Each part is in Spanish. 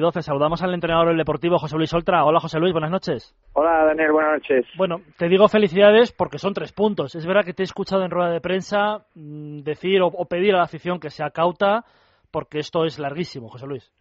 y 12. Saludamos al entrenador del Deportivo, José Luis Oltra. Hola, José Luis, buenas noches. Hola, Daniel, buenas noches. Bueno, te digo felicidades porque son tres puntos. Es verdad que te he escuchado en rueda de prensa mm, decir o, pedir a la afición que sea cauta porque esto es larguísimo, José Luis.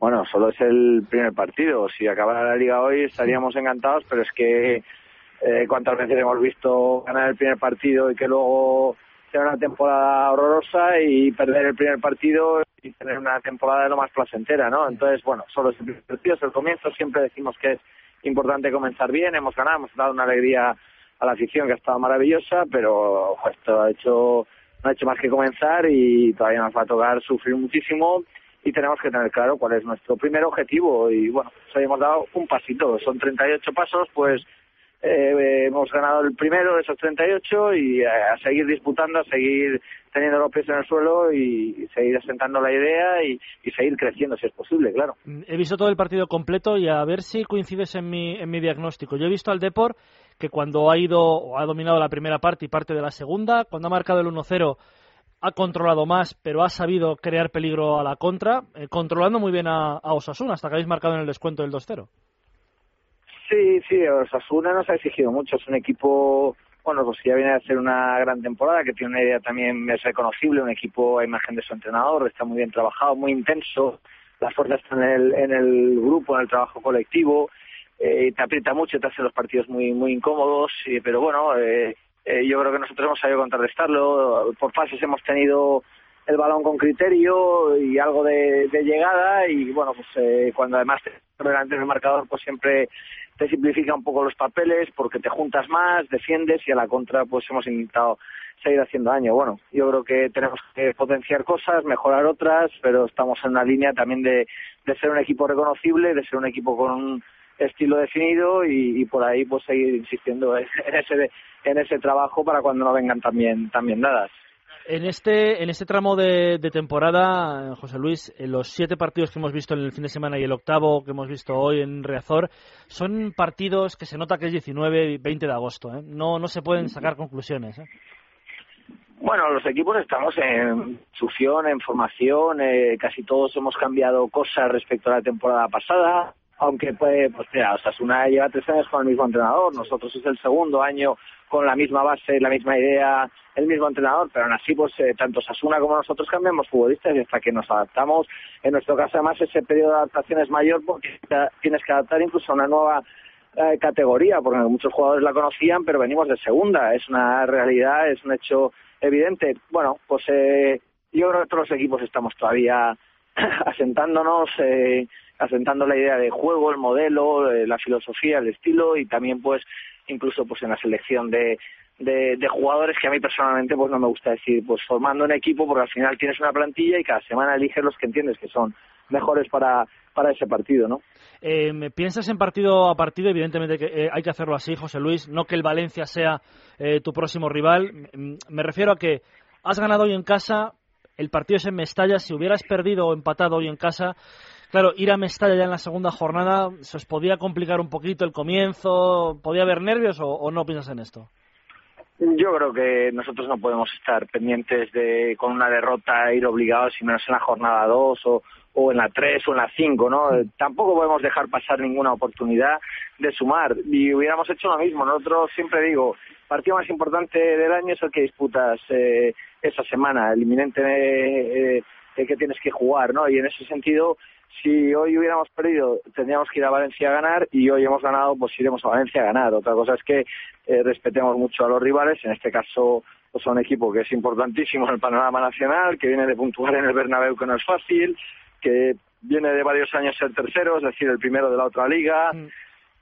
Bueno, solo es el primer partido. Si acabara la liga hoy estaríamos encantados, pero es que eh, cuántas veces hemos visto ganar el primer partido y que luego tener una temporada horrorosa y perder el primer partido y tener una temporada de lo más placentera, ¿no? Entonces, bueno, solo es el partido, es el comienzo, siempre decimos que es importante comenzar bien, hemos ganado, hemos dado una alegría a la afición que ha estado maravillosa, pero esto ha hecho, no ha hecho más que comenzar y todavía nos va a tocar sufrir muchísimo. Y tenemos que tener claro cuál es nuestro primer objetivo. Y bueno, pues hemos dado un pasito, son 38 pasos, pues eh, hemos ganado el primero de esos 38 y eh, a seguir disputando, a seguir teniendo los pies en el suelo y, seguir asentando la idea y, seguir creciendo si es posible, claro. Mm, he visto todo el partido completo y a ver si coincides en mi, en mi diagnóstico. Yo he visto al Depor que cuando ha ido o ha dominado la primera parte y parte de la segunda, cuando ha marcado el 1-0 ha controlado más, pero ha sabido crear peligro a la contra, eh, controlando muy bien a, a Osasuna hasta que habéis marcado en el descuento del 2-0. Sí, sí, Osasuna nos ha exigido mucho. Es un equipo, bueno, pues ya viene a hacer una gran temporada, que tiene una idea también es reconocible, un equipo a imagen de su entrenador, está muy bien trabajado, muy intenso, las fuerzas están en el, en el grupo, en el trabajo colectivo, eh, te aprieta mucho, te hace los partidos muy, muy incómodos, pero bueno, eh, eh, yo creo que nosotros hemos sabido contrarrestarlo. Por fases hemos tenido el balón con criterio y algo de, llegada y bueno, pues eh, cuando además te delante del marcador pues siempre te simplifica un poco los papeles porque te juntas más, defiendes y a la contra pues hemos intentado seguir haciendo daño. Bueno, yo creo que tenemos que potenciar cosas, mejorar otras, pero estamos en una línea también de, de ser un equipo reconocible, de ser un equipo con un estilo definido y, por ahí pues seguir insistiendo en ese en ese trabajo para cuando no vengan también también dadas. En este, en este tramo de, temporada, José Luis, los siete partidos que hemos visto en el fin de semana y el octavo que hemos visto hoy en Reazor, son partidos que se nota que es 19 y 20 de agosto. ¿eh? No, no se pueden sacar conclusiones. ¿eh? Bueno, los equipos estamos en succión, en formación, eh, casi todos hemos cambiado cosas respecto a la temporada pasada aunque pues, pues mira, Osasuna lleva tres años con el mismo entrenador, nosotros es el segundo año con la misma base, la misma idea, el mismo entrenador, pero aún así, pues eh, tanto Sasuna como nosotros cambiamos futbolistas y hasta que nos adaptamos, en nuestro caso además ese periodo de adaptación es mayor porque tienes que adaptar incluso a una nueva eh, categoría, porque muchos jugadores la conocían, pero venimos de segunda, es una realidad, es un hecho evidente. Bueno, pues eh, yo creo que todos los equipos estamos todavía asentándonos, eh, asentando la idea de juego, el modelo, eh, la filosofía, el estilo y también pues incluso pues en la selección de, de, jugadores que a mí personalmente pues no me gusta decir pues formando un equipo porque al final tienes una plantilla y cada semana eliges los que entiendes que son mejores para, para ese partido, ¿no? Eh, ¿Piensas en partido a partido? Evidentemente que eh, hay que hacerlo así, José Luis, no que el Valencia sea eh, tu próximo rival. Me refiero a que has ganado hoy en casa, el partido es en Mestalla, si hubieras perdido o empatado hoy en casa, Claro, ir a Mestalla ya en la segunda jornada, ¿se os podía complicar un poquito el comienzo? ¿Podía haber nervios o, no piensas en esto? Yo creo que nosotros no podemos estar pendientes de con una derrota ir obligados, y menos en la jornada 2 o, o en la 3 o en la 5, ¿no? Tampoco podemos dejar pasar ninguna oportunidad de sumar y hubiéramos hecho lo mismo. Nosotros siempre digo, partido más importante del año es el que disputas eh, esa semana, el inminente eh, eh, que tienes que jugar, ¿no? Y en ese sentido si hoy hubiéramos perdido, tendríamos que ir a Valencia a ganar y hoy hemos ganado, pues iremos a Valencia a ganar. Otra cosa es que eh, respetemos mucho a los rivales, en este caso pues son un equipo que es importantísimo en el panorama nacional, que viene de puntuar en el Bernabéu que no es fácil, que viene de varios años ser tercero, es decir, el primero de la otra liga.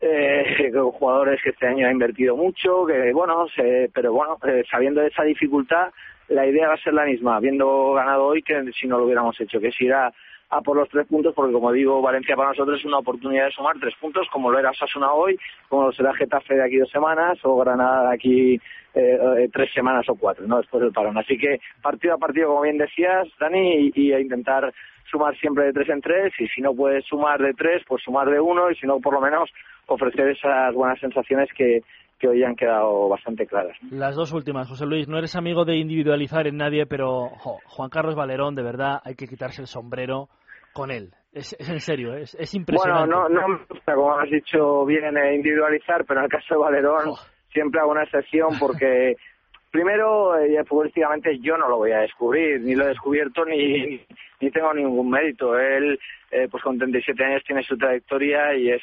Eh, jugadores que este año ha invertido mucho, que bueno, pero bueno, eh, sabiendo esa dificultad, la idea va a ser la misma, habiendo ganado hoy que si no lo hubiéramos hecho, que es ir a, a por los tres puntos, porque como digo, Valencia para nosotros es una oportunidad de sumar tres puntos, como lo era Sasuna hoy, como lo será Getafe de aquí dos semanas, o Granada de aquí eh, tres semanas o cuatro, ¿no? Después del parón. Así que partido a partido, como bien decías, Dani, y, a intentar sumar siempre de tres en tres, y si no puedes sumar de tres, pues sumar de uno, y si no, por lo menos ofrecer esas buenas sensaciones que, que hoy han quedado bastante claras. Las dos últimas, José Luis, no eres amigo de individualizar en nadie, pero Juan Carlos Valerón, de verdad, hay que quitarse el sombrero con él. Es, en serio, es, es impresionante. Bueno, no, no me gusta, como has dicho bien, eh, individualizar, pero en el caso de Valerón Oh. siempre hago una excepción porque, primero, eh, futbolísticamente yo no lo voy a descubrir, ni lo he descubierto, ni, ni tengo ningún mérito. Él, eh, pues con 37 años tiene su trayectoria y es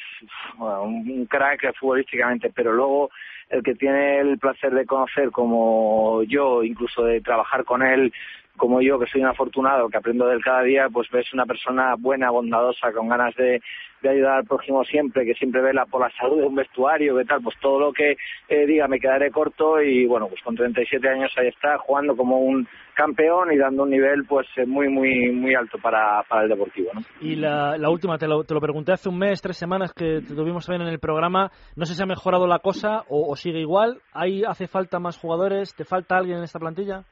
bueno, un crack futbolísticamente, pero luego el que tiene el placer de conocer como yo, incluso de trabajar con él, como yo, que soy un afortunado, que aprendo de él cada día, pues ves una persona buena, bondadosa, con ganas de, ayudar al prójimo siempre, que siempre vela por la salud de un vestuario, que tal, pues todo lo que eh, diga me quedaré corto y bueno, pues con 37 años ahí está, jugando como un campeón y dando un nivel pues eh, muy, muy, muy alto para, para el Deportivo, ¿no? Y la, la última, te lo, te lo pregunté hace un mes, tres semanas que te tuvimos también en el programa. No sé si ha mejorado la cosa o, sigue igual. ¿Ahí hace falta más jugadores? ¿Te falta alguien en esta plantilla?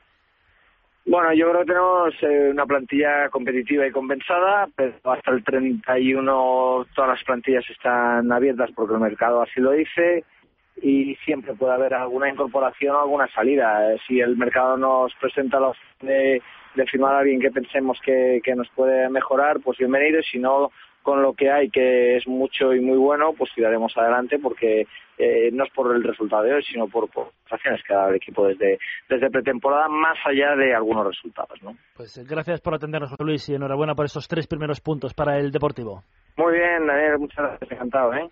Bueno, yo creo que tenemos eh, una plantilla competitiva y compensada, pero hasta el 31 todas las plantillas están abiertas porque el mercado así lo dice y siempre puede haber alguna incorporación o alguna salida. Eh, Si el mercado nos presenta la opción de, de firmar a alguien que pensemos que, que nos puede mejorar, pues bienvenido. Si no, con lo que hay, que es mucho y muy bueno, pues tiraremos adelante porque eh, no es por el resultado de hoy, sino por, por acciones que ha dado el equipo desde, desde pretemporada, más allá de algunos resultados. ¿no? Pues eh, gracias por atendernos, José Luis, y enhorabuena por esos tres primeros puntos para el Deportivo. Muy bien, Daniel, muchas gracias, encantado. ¿eh?